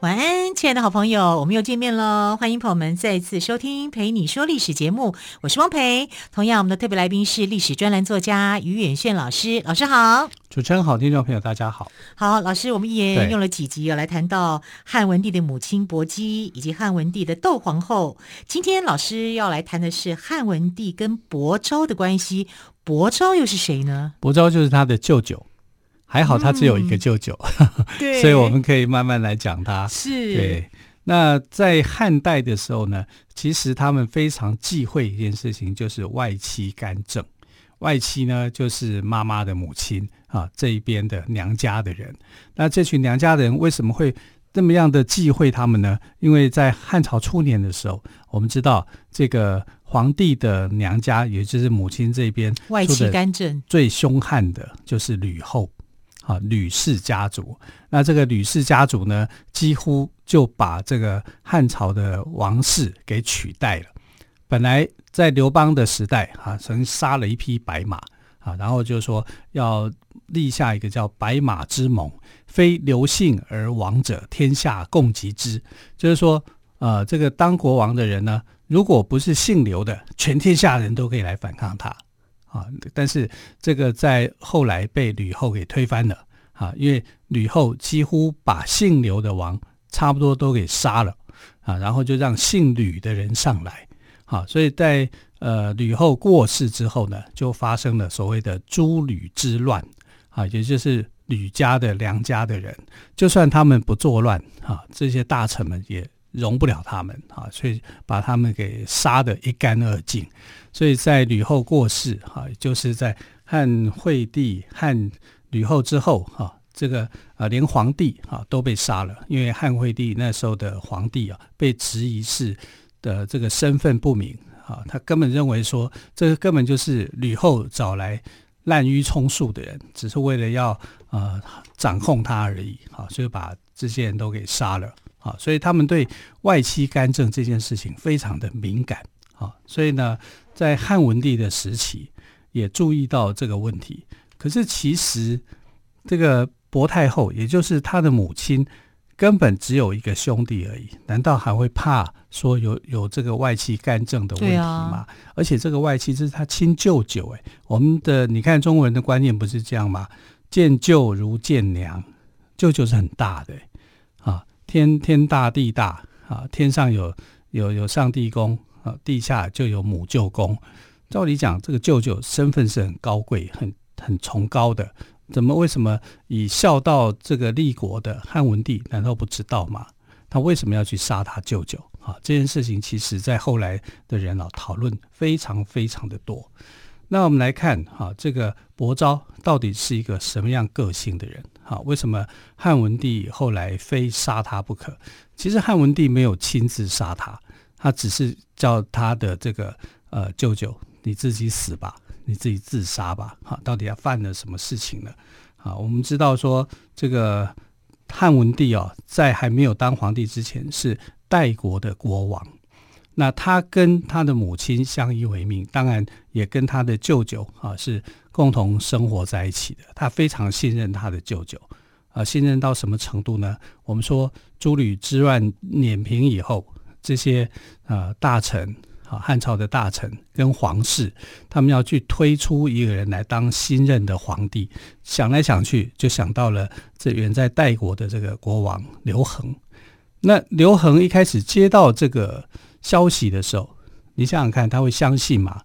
晚安，亲爱的好朋友，我们又见面喽。欢迎朋友们再次收听《陪你说历史》节目，我是汪培。同样，我们的特别来宾是历史专栏作家于远炫老师，老师好。主持人好，听众朋友大家好。好，老师，我们也用了几集要来谈到汉文帝的母亲薄姬以及汉文帝的窦皇后。今天老师要来谈的是汉文帝跟薄昭的关系。薄昭又是谁呢？薄昭就是他的舅舅。还好他只有一个舅舅，嗯、所以我们可以慢慢来讲他。是，对。那在汉代的时候呢，其实他们非常忌讳一件事情，就是外戚干政。外戚呢，就是妈妈的母亲啊，这一边的娘家的人。那这群娘家的人为什么会这么样的忌讳他们呢？因为在汉朝初年的时候，我们知道这个皇帝的娘家，也就是母亲这边外戚干政最凶悍的就是吕后。啊，吕氏家族，那这个吕氏家族呢，几乎就把这个汉朝的王室给取代了。本来在刘邦的时代，啊，曾杀了一匹白马，啊，然后就说要立下一个叫白马之盟，非刘姓而亡者，天下共击之。就是说，呃，这个当国王的人呢，如果不是姓刘的，全天下人都可以来反抗他。啊，但是这个在后来被吕后给推翻了啊，因为吕后几乎把姓刘的王差不多都给杀了啊，然后就让姓吕的人上来啊，所以在呃吕后过世之后呢，就发生了所谓的诸吕之乱啊，也就是吕家的梁家的人，就算他们不作乱啊，这些大臣们也容不了他们啊，所以把他们给杀得一干二净。所以在吕后过世哈，就是在汉惠帝、汉吕后之后哈，这个啊连皇帝啊都被杀了，因为汉惠帝那时候的皇帝啊被质疑是的这个身份不明啊，他根本认为说这个根本就是吕后找来滥竽充数的人，只是为了要呃掌控他而已啊，所以把这些人都给杀了啊，所以他们对外戚干政这件事情非常的敏感啊，所以呢。在汉文帝的时期，也注意到这个问题。可是其实，这个薄太后，也就是他的母亲，根本只有一个兄弟而已。难道还会怕说有有这个外戚干政的问题吗？啊、而且这个外戚是他亲舅舅。哎，我们的你看中国人的观念不是这样吗？见舅如见娘，舅舅是很大的。啊，天天大地大啊，天上有有有上帝宫。地下就有母舅公，照理讲，这个舅舅身份是很高贵、很很崇高的，怎么为什么以孝道这个立国的汉文帝难道不知道吗？他为什么要去杀他舅舅？啊，这件事情其实在后来的人啊讨论非常非常的多。那我们来看哈，这个伯昭到底是一个什么样个性的人？哈，为什么汉文帝后来非杀他不可？其实汉文帝没有亲自杀他。他只是叫他的这个呃舅舅，你自己死吧，你自己自杀吧，哈，到底他犯了什么事情呢？啊，我们知道说这个汉文帝哦，在还没有当皇帝之前是代国的国王，那他跟他的母亲相依为命，当然也跟他的舅舅啊是共同生活在一起的。他非常信任他的舅舅，啊，信任到什么程度呢？我们说诸吕之乱碾平以后。这些呃大臣啊，汉朝的大臣跟皇室，他们要去推出一个人来当新任的皇帝，想来想去就想到了这远在代国的这个国王刘恒。那刘恒一开始接到这个消息的时候，你想想看，他会相信吗？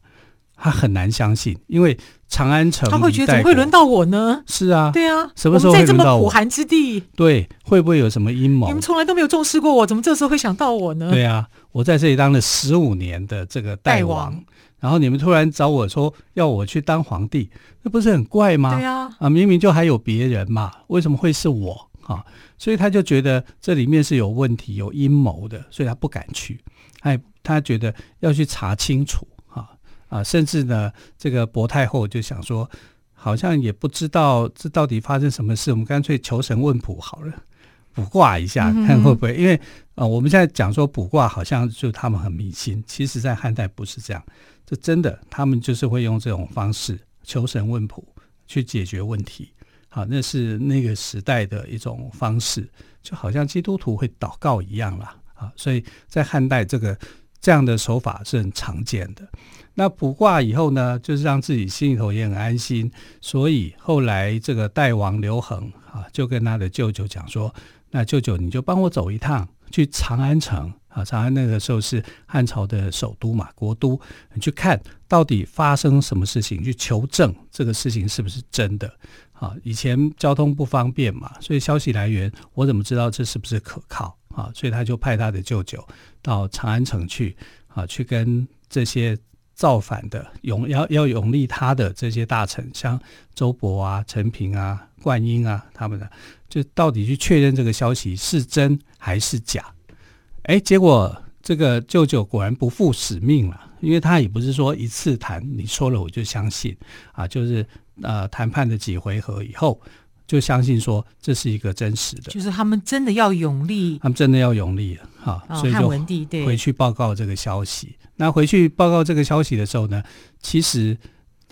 他很难相信，因为长安城他会觉得怎么会轮到我呢？是啊，对啊，什么时候会轮到我？在这么苦寒之地，对，会不会有什么阴谋？你们从来都没有重视过我，怎么这时候会想到我呢？对啊，我在这里当了十五年的这个代王，代王，然后你们突然找我说要我去当皇帝，那不是很怪吗？对啊，啊，明明就还有别人嘛，为什么会是我啊？所以他就觉得这里面是有问题、有阴谋的，所以他不敢去。哎，他觉得要去查清楚。啊，甚至呢，这个薄太后就想说，好像也不知道这到底发生什么事，我们干脆求神问卜好了，卜卦一下，看会不会。嗯、因为啊、呃，我们现在讲说卜卦，好像就他们很迷信，其实在汉代不是这样，这真的，他们就是会用这种方式求神问卜去解决问题。好，那是那个时代的一种方式，就好像基督徒会祷告一样啦。啊，所以在汉代这个这样的手法是很常见的。那卜卦以后呢，就是让自己心里头也很安心。所以后来这个代王刘恒啊，就跟他的舅舅讲说：“那舅舅你就帮我走一趟，去长安城啊，长安那个时候是汉朝的首都嘛，国都，你去看到底发生什么事情，去求证这个事情是不是真的。啊，以前交通不方便嘛，所以消息来源我怎么知道这是不是可靠啊？所以他就派他的舅舅到长安城去啊，去跟这些。”造反的拥要要拥立他的这些大臣，像周勃啊、陈平啊、灌婴啊，他们的就到底去确认这个消息是真还是假？哎，结果这个舅舅果然不负使命了，因为他也不是说一次谈你说了我就相信啊，就是呃谈判的几回合以后就相信说这是一个真实的，就是他们真的要永立，他们真的要永立了哈，哦、所以就回去报告这个消息。那回去报告这个消息的时候呢，其实，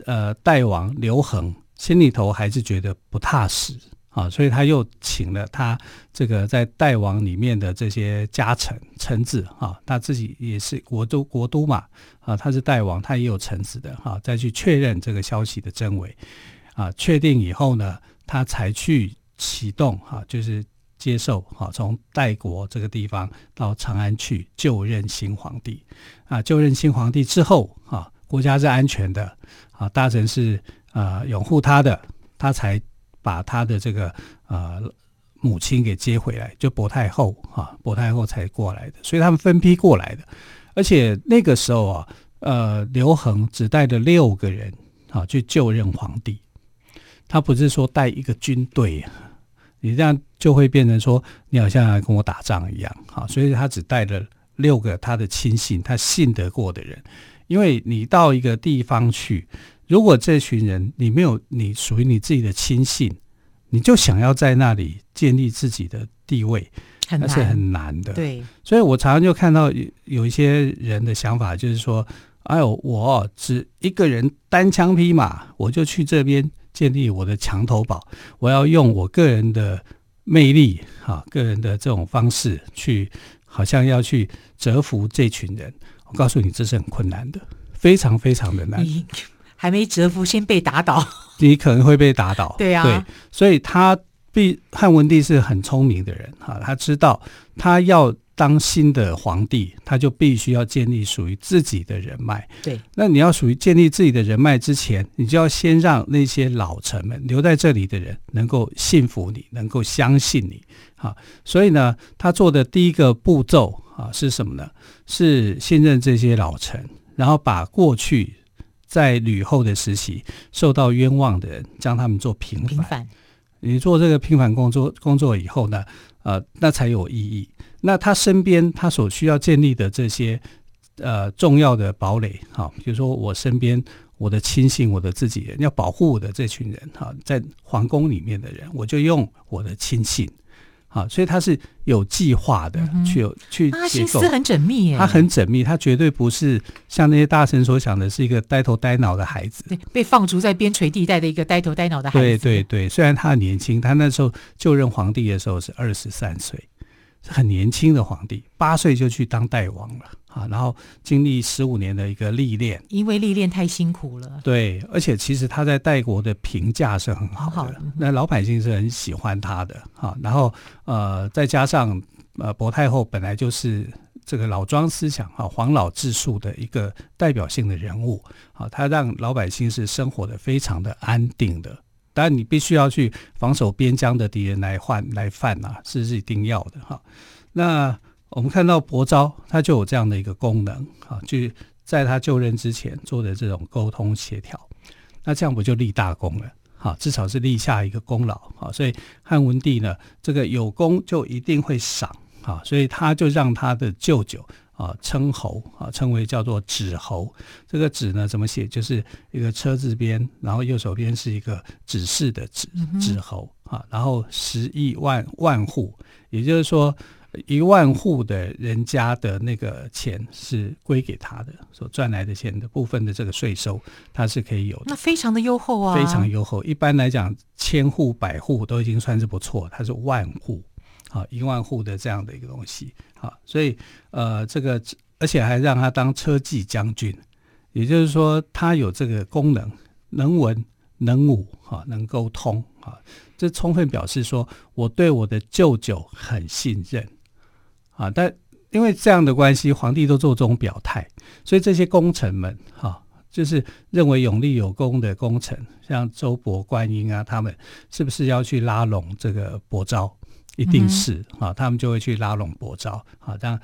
呃，代王刘恒心里头还是觉得不踏实啊，所以他又请了他这个在代王里面的这些家臣臣子啊，他自己也是国都国都嘛啊，他是代王，他也有臣子的哈、再去确认这个消息的真伪啊，确定以后呢，他才去启动哈、就是。接受哈，从代国这个地方到长安去就任新皇帝啊，就任新皇帝之后啊，国家是安全的啊，大臣是啊拥护他的，他才把他的这个呃母亲给接回来，就薄太后啊，薄太后才过来的，所以他们分批过来的，而且那个时候啊，呃，刘恒只带了六个人啊去就任皇帝，他不是说带一个军队。你这样就会变成说，你好像来跟我打仗一样，好，所以他只带了六个他的亲信，他信得过的人。因为你到一个地方去，如果这群人你没有你属于你自己的亲信，你就想要在那里建立自己的地位，那是很难的。对，所以我常常就看到有有一些人的想法，就是说，哎呦，我只一个人单枪匹马，我就去这边。建立我的墙头堡，我要用我个人的魅力，哈，个人的这种方式去，好像要去折服这群人。我告诉你，这是很困难的，非常非常的难。还没折服，先被打倒，你可能会被打倒。对啊，对，所以他必汉文帝是很聪明的人，哈，他知道他要。当新的皇帝，他就必须要建立属于自己的人脉。对，那你要属于建立自己的人脉之前，你就要先让那些老臣们留在这里的人能够信服你，能够相信你。啊，所以呢，他做的第一个步骤啊是什么呢？是信任这些老臣，然后把过去在吕后的时期受到冤枉的人，将他们做平反。平反。你做这个平反工作工作以后呢，呃，那才有意义。那他身边他所需要建立的这些呃重要的堡垒，哈，比如说我身边我的亲信、我的自己人要保护我的这群人，哈，在皇宫里面的人，我就用我的亲信，啊，所以他是有计划的去去，他心思很缜密耶，他很缜密，他绝对不是像那些大臣所想的是一个呆头呆脑的孩子，对，被放逐在边陲地带的一个呆头呆脑的孩子，对对对，虽然他很年轻，他那时候就任皇帝的时候是二十三岁。是很年轻的皇帝，八岁就去当代王了啊！然后经历十五年的一个历练，因为历练太辛苦了。对，而且其实他在代国的评价是很好的，好好那老百姓是很喜欢他的啊。然后呃，再加上呃，薄太后本来就是这个老庄思想啊、黄老治术的一个代表性的人物啊，他让老百姓是生活的非常的安定的。当然，你必须要去防守边疆的敌人来换来犯呐、啊，是是一定要的哈。那我们看到薄昭，他就有这样的一个功能啊，就在他就任之前做的这种沟通协调，那这样不就立大功了？哈，至少是立下一个功劳啊。所以汉文帝呢，这个有功就一定会赏啊，所以他就让他的舅舅啊称侯啊，称为叫做指侯。这个指呢怎么写？就是一个车字边，然后右手边是一个指示的指，指侯啊。然后十亿万万户，也就是说。一万户的人家的那个钱是归给他的，所赚来的钱的部分的这个税收，他是可以有的。那非常的优厚啊，非常优厚。一般来讲，千户、百户都已经算是不错，他是万户，好一万户的这样的一个东西，好，所以呃，这个而且还让他当车骑将军，也就是说他有这个功能，能文能武，哈，能沟通，啊，这充分表示说我对我的舅舅很信任。啊，但因为这样的关系，皇帝都做这种表态，所以这些功臣们，哈、就是认为永立有功的功臣，像周勃、观音啊，他们是不是要去拉拢这个伯昭？一定是、啊，他们就会去拉拢伯昭，啊，这样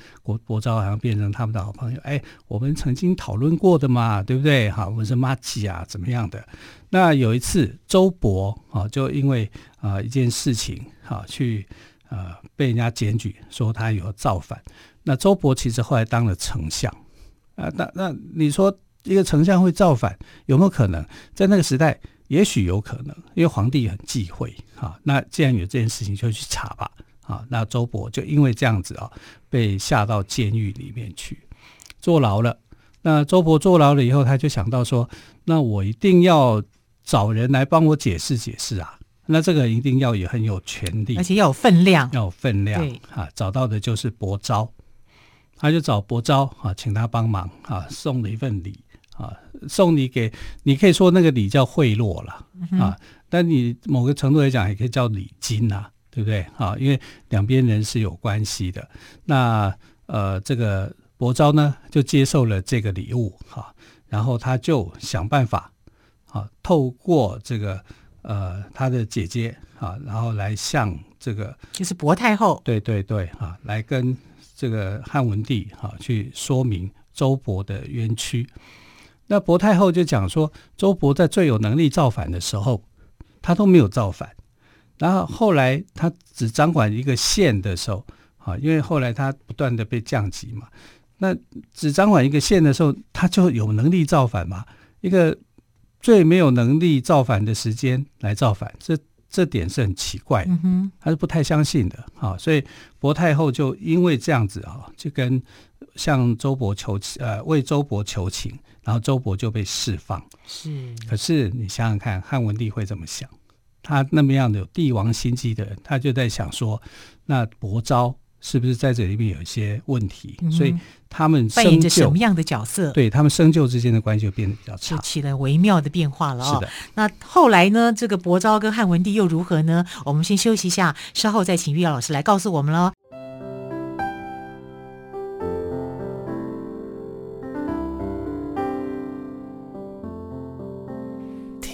伯昭好像变成他们的好朋友。哎，我们曾经讨论过的嘛，对不对？哈、啊，我们是马吉啊，怎么样的？那有一次，周勃啊，就因为啊一件事情，哈、啊，去。呃，被人家检举说他有造反。那周勃其实后来当了丞相啊。那那你说一个丞相会造反有没有可能？在那个时代，也许有可能，因为皇帝很忌讳啊。那既然有这件事情，就去查吧啊。那周勃就因为这样子啊，被下到监狱里面去坐牢了。那周勃坐牢了以后，他就想到说，那我一定要找人来帮我解释解释啊。那这个一定要也很有权力，而且要有分量，要有分量。对啊，找到的就是伯昭，他就找伯昭啊，请他帮忙啊，送了一份礼啊，送礼给你，可以说那个礼叫贿赂了、嗯、啊，但你某个程度来讲，也可以叫礼金呐、啊，对不对啊？因为两边人是有关系的。那呃，这个伯昭呢，就接受了这个礼物哈、啊，然后他就想办法啊，透过这个。呃，他的姐姐啊，然后来向这个就是薄太后，对对对啊，来跟这个汉文帝啊去说明周勃的冤屈。那薄太后就讲说，周勃在最有能力造反的时候，他都没有造反。然后后来他只掌管一个县的时候，啊，因为后来他不断的被降级嘛，那只掌管一个县的时候，他就有能力造反嘛？一个。最没有能力造反的时间来造反，这这点是很奇怪的，他是不太相信的啊。所以薄太后就因为这样子啊，就跟向周勃求呃为周勃求情，然后周勃就被释放。是，可是你想想看，汉文帝会怎么想？他那么样的有帝王心机的人，他就在想说，那伯昭。是不是在这里面有一些问题？嗯、所以他们扮演着什么样的角色？对他们生就之间的关系就变得比较差，就起了微妙的变化了哦。是的。那后来呢？这个伯昭跟汉文帝又如何呢？我们先休息一下，稍后再请玉瑶老师来告诉我们喽。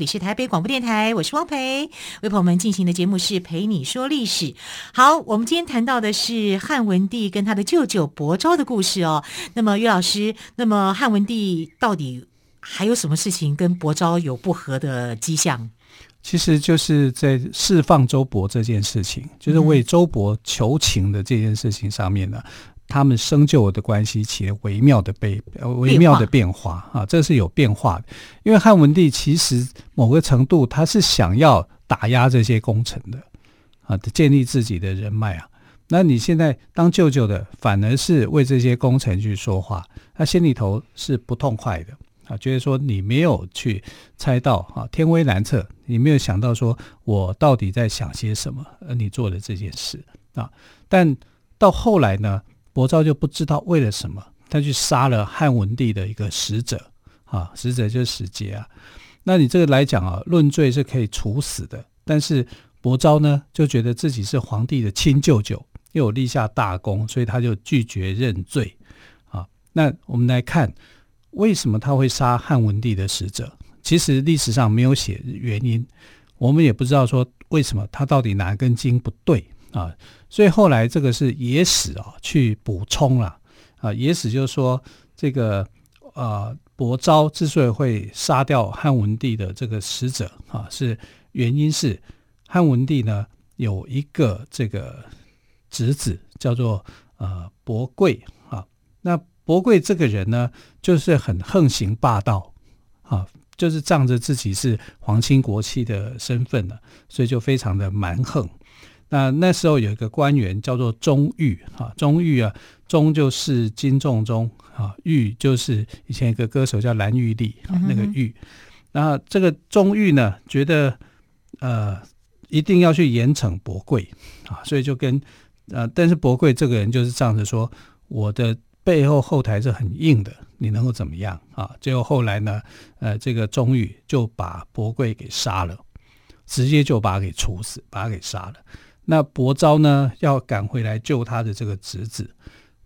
里是台北广播电台，我是汪培，为朋友们进行的节目是陪你说历史。好，我们今天谈到的是汉文帝跟他的舅舅伯昭的故事哦。那么，岳老师，那么汉文帝到底还有什么事情跟伯昭有不和的迹象？其实就是在释放周勃这件事情，就是为周勃求情的这件事情上面呢。他们生就的关系起了微妙的被微妙的变化啊，这是有变化的。因为汉文帝其实某个程度他是想要打压这些功臣的啊，建立自己的人脉啊。那你现在当舅舅的，反而是为这些功臣去说话，他心里头是不痛快的啊，觉得说你没有去猜到啊，天威难测，你没有想到说我到底在想些什么，而你做的这件事啊。但到后来呢？伯昭就不知道为了什么，他去杀了汉文帝的一个使者啊，使者就是使节啊。那你这个来讲啊，论罪是可以处死的，但是伯昭呢就觉得自己是皇帝的亲舅舅，又有立下大功，所以他就拒绝认罪啊。那我们来看，为什么他会杀汉文帝的使者？其实历史上没有写原因，我们也不知道说为什么他到底哪根筋不对啊。所以后来这个是野史啊去补充了啊。野史就是说这个呃。伯昭之所以会杀掉汉文帝的这个使者啊，是原因是汉文帝呢有一个这个侄子叫做呃伯贵啊。那伯贵这个人呢，就是很横行霸道啊，就是仗着自己是皇亲国戚的身份呢，所以就非常的蛮横。那那时候有一个官员叫做钟玉啊，钟玉啊，钟就是金仲钟啊，玉就是以前一个歌手叫蓝玉丽啊，那个毓。然后这个钟玉呢，觉得呃一定要去严惩博贵啊，所以就跟呃，但是博贵这个人就是这样子说，我的背后后台是很硬的，你能够怎么样啊？结果后来呢，呃，这个钟玉就把博贵给杀了，直接就把他给处死，把他给杀了。那伯昭呢，要赶回来救他的这个侄子，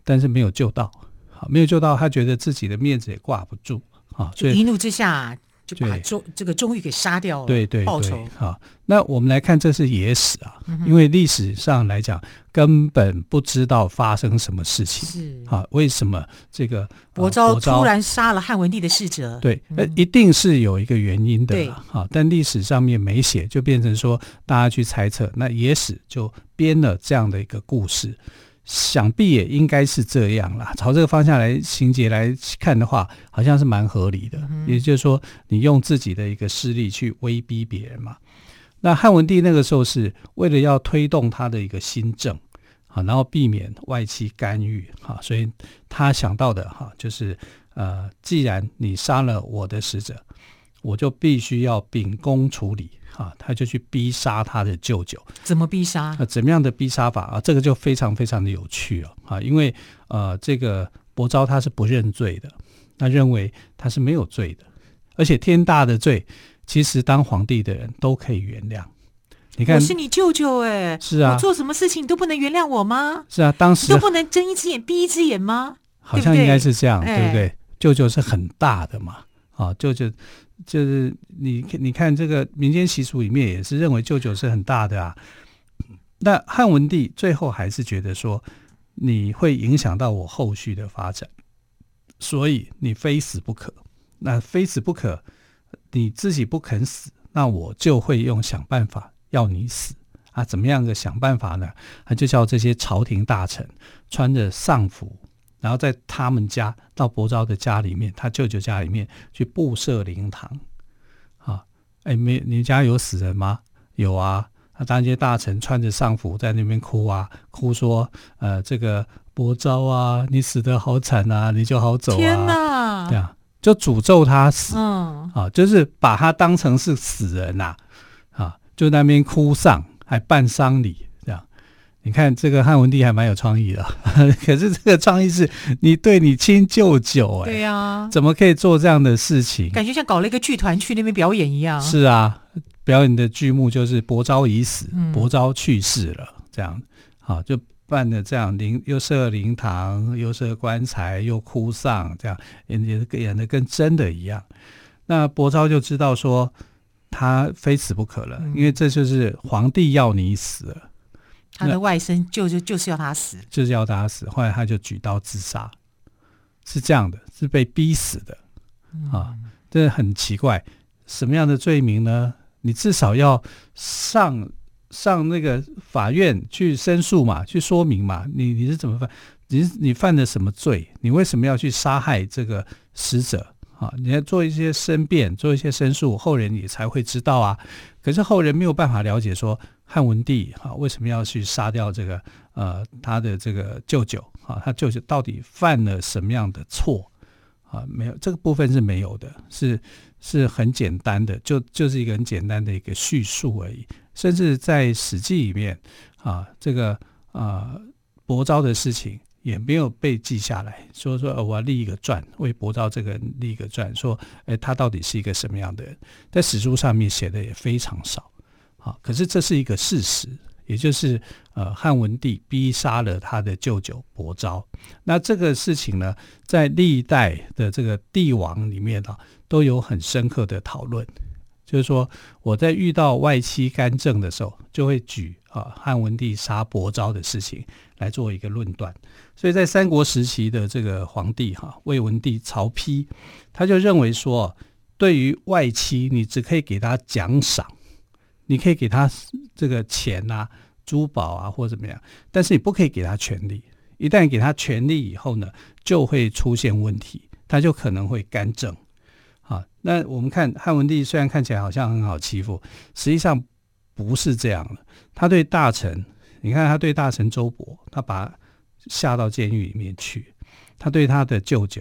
但是没有救到，好，没有救到，他觉得自己的面子也挂不住。啊，所以一怒之下就把钟这个钟毓给杀掉了，对对，对报仇。好，那我们来看，这是野史啊，嗯、因为历史上来讲根本不知道发生什么事情，是啊，为什么这个伯昭突然杀了汉文帝的使者？对，呃、嗯，一定是有一个原因的，对，啊，但历史上面没写，就变成说大家去猜测，那野史就编了这样的一个故事。想必也应该是这样啦。朝这个方向来情节来看的话，好像是蛮合理的。嗯、也就是说，你用自己的一个势力去威逼别人嘛。那汉文帝那个时候是为了要推动他的一个新政啊，然后避免外戚干预啊，所以他想到的哈，就是呃，既然你杀了我的使者，我就必须要秉公处理。啊，他就去逼杀他的舅舅。怎么逼杀？啊，怎么样的逼杀法啊？这个就非常非常的有趣了啊！因为呃，这个伯昭他是不认罪的，他认为他是没有罪的，而且天大的罪，其实当皇帝的人都可以原谅。你看，我是你舅舅哎，是啊，我做什么事情你都不能原谅我吗？是啊，当时都不能睁一只眼闭一只眼吗？好像应该是这样，对不对？舅舅是很大的嘛，啊，舅舅。就是你，你看这个民间习俗里面也是认为舅舅是很大的啊。那汉文帝最后还是觉得说，你会影响到我后续的发展，所以你非死不可。那非死不可，你自己不肯死，那我就会用想办法要你死啊。怎么样的想办法呢？他就叫这些朝廷大臣穿着丧服。然后在他们家到伯昭的家里面，他舅舅家里面去布设灵堂，啊，哎，没，你家有死人吗？有啊，那当些大臣穿着丧服在那边哭啊，哭说，呃，这个伯昭啊，你死得好惨啊，你就好走啊，天哪，对啊，就诅咒他死，嗯，啊，就是把他当成是死人呐，啊，就在那边哭丧，还办丧礼。你看这个汉文帝还蛮有创意的，可是这个创意是你对你亲舅舅哎，对呀、啊，怎么可以做这样的事情？感觉像搞了一个剧团去那边表演一样。是啊，表演的剧目就是伯昭已死，嗯、伯昭去世了，这样好就办的这样灵又设灵堂，又设棺材，又哭丧，这样演演演的跟真的一样。那伯昭就知道说他非死不可了，嗯、因为这就是皇帝要你死了。他的外甥就就就是要他死，就是要他死。后来他就举刀自杀，是这样的，是被逼死的、嗯、啊！这很奇怪，什么样的罪名呢？你至少要上上那个法院去申诉嘛，去说明嘛。你你是怎么犯？你你犯了什么罪？你为什么要去杀害这个死者啊？你要做一些申辩，做一些申诉，后人也才会知道啊。可是后人没有办法了解说。汉文帝啊，为什么要去杀掉这个呃他的这个舅舅啊？他舅舅到底犯了什么样的错啊？没有这个部分是没有的，是是很简单的，就就是一个很简单的一个叙述而已。甚至在《史记》里面啊，这个啊伯昭的事情也没有被记下来，说说我要立一个传，为伯昭这个人立一个传，说，哎，他到底是一个什么样的人？在史书上面写的也非常少，好，可是这是一个事实，也就是呃，汉文帝逼杀了他的舅舅伯昭。那这个事情呢，在历代的这个帝王里面啊，都有很深刻的讨论。就是说，我在遇到外戚干政的时候，就会举啊汉文帝杀伯昭的事情来做一个论断。所以在三国时期的这个皇帝哈魏文帝曹丕，他就认为说，对于外戚，你只可以给他奖赏，你可以给他这个钱啊、珠宝啊或怎么样，但是你不可以给他权力。一旦给他权力以后呢，就会出现问题，他就可能会干政。啊，那我们看汉文帝虽然看起来好像很好欺负，实际上不是这样的。他对大臣，你看他对大臣周勃，他把他下到监狱里面去；他对他的舅舅，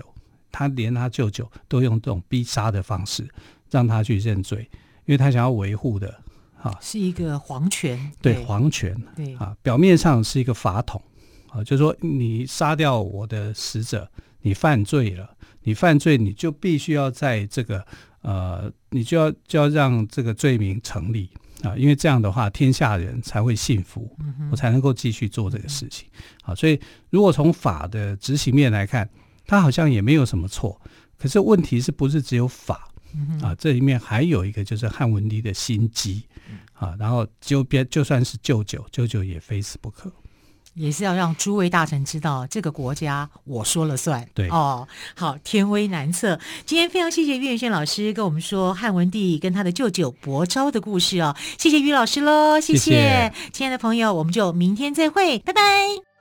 他连他舅舅都用这种逼杀的方式让他去认罪，因为他想要维护的，啊，是一个皇权，对，皇权，对啊，表面上是一个法统，啊，就是说你杀掉我的使者，你犯罪了。你犯罪，你就必须要在这个呃，你就要就要让这个罪名成立啊，因为这样的话，天下人才会信服，我才能够继续做这个事情。啊，所以如果从法的执行面来看，他好像也没有什么错。可是问题是不是只有法啊？这里面还有一个就是汉文帝的心机啊，然后就别就算是舅舅，舅舅也非死不可。也是要让诸位大臣知道，这个国家我说了算。对哦，好，天威难测。今天非常谢谢岳云轩老师跟我们说汉文帝跟他的舅舅伯昭的故事哦，谢谢于老师喽，谢谢，谢谢亲爱的朋友，我们就明天再会，拜拜。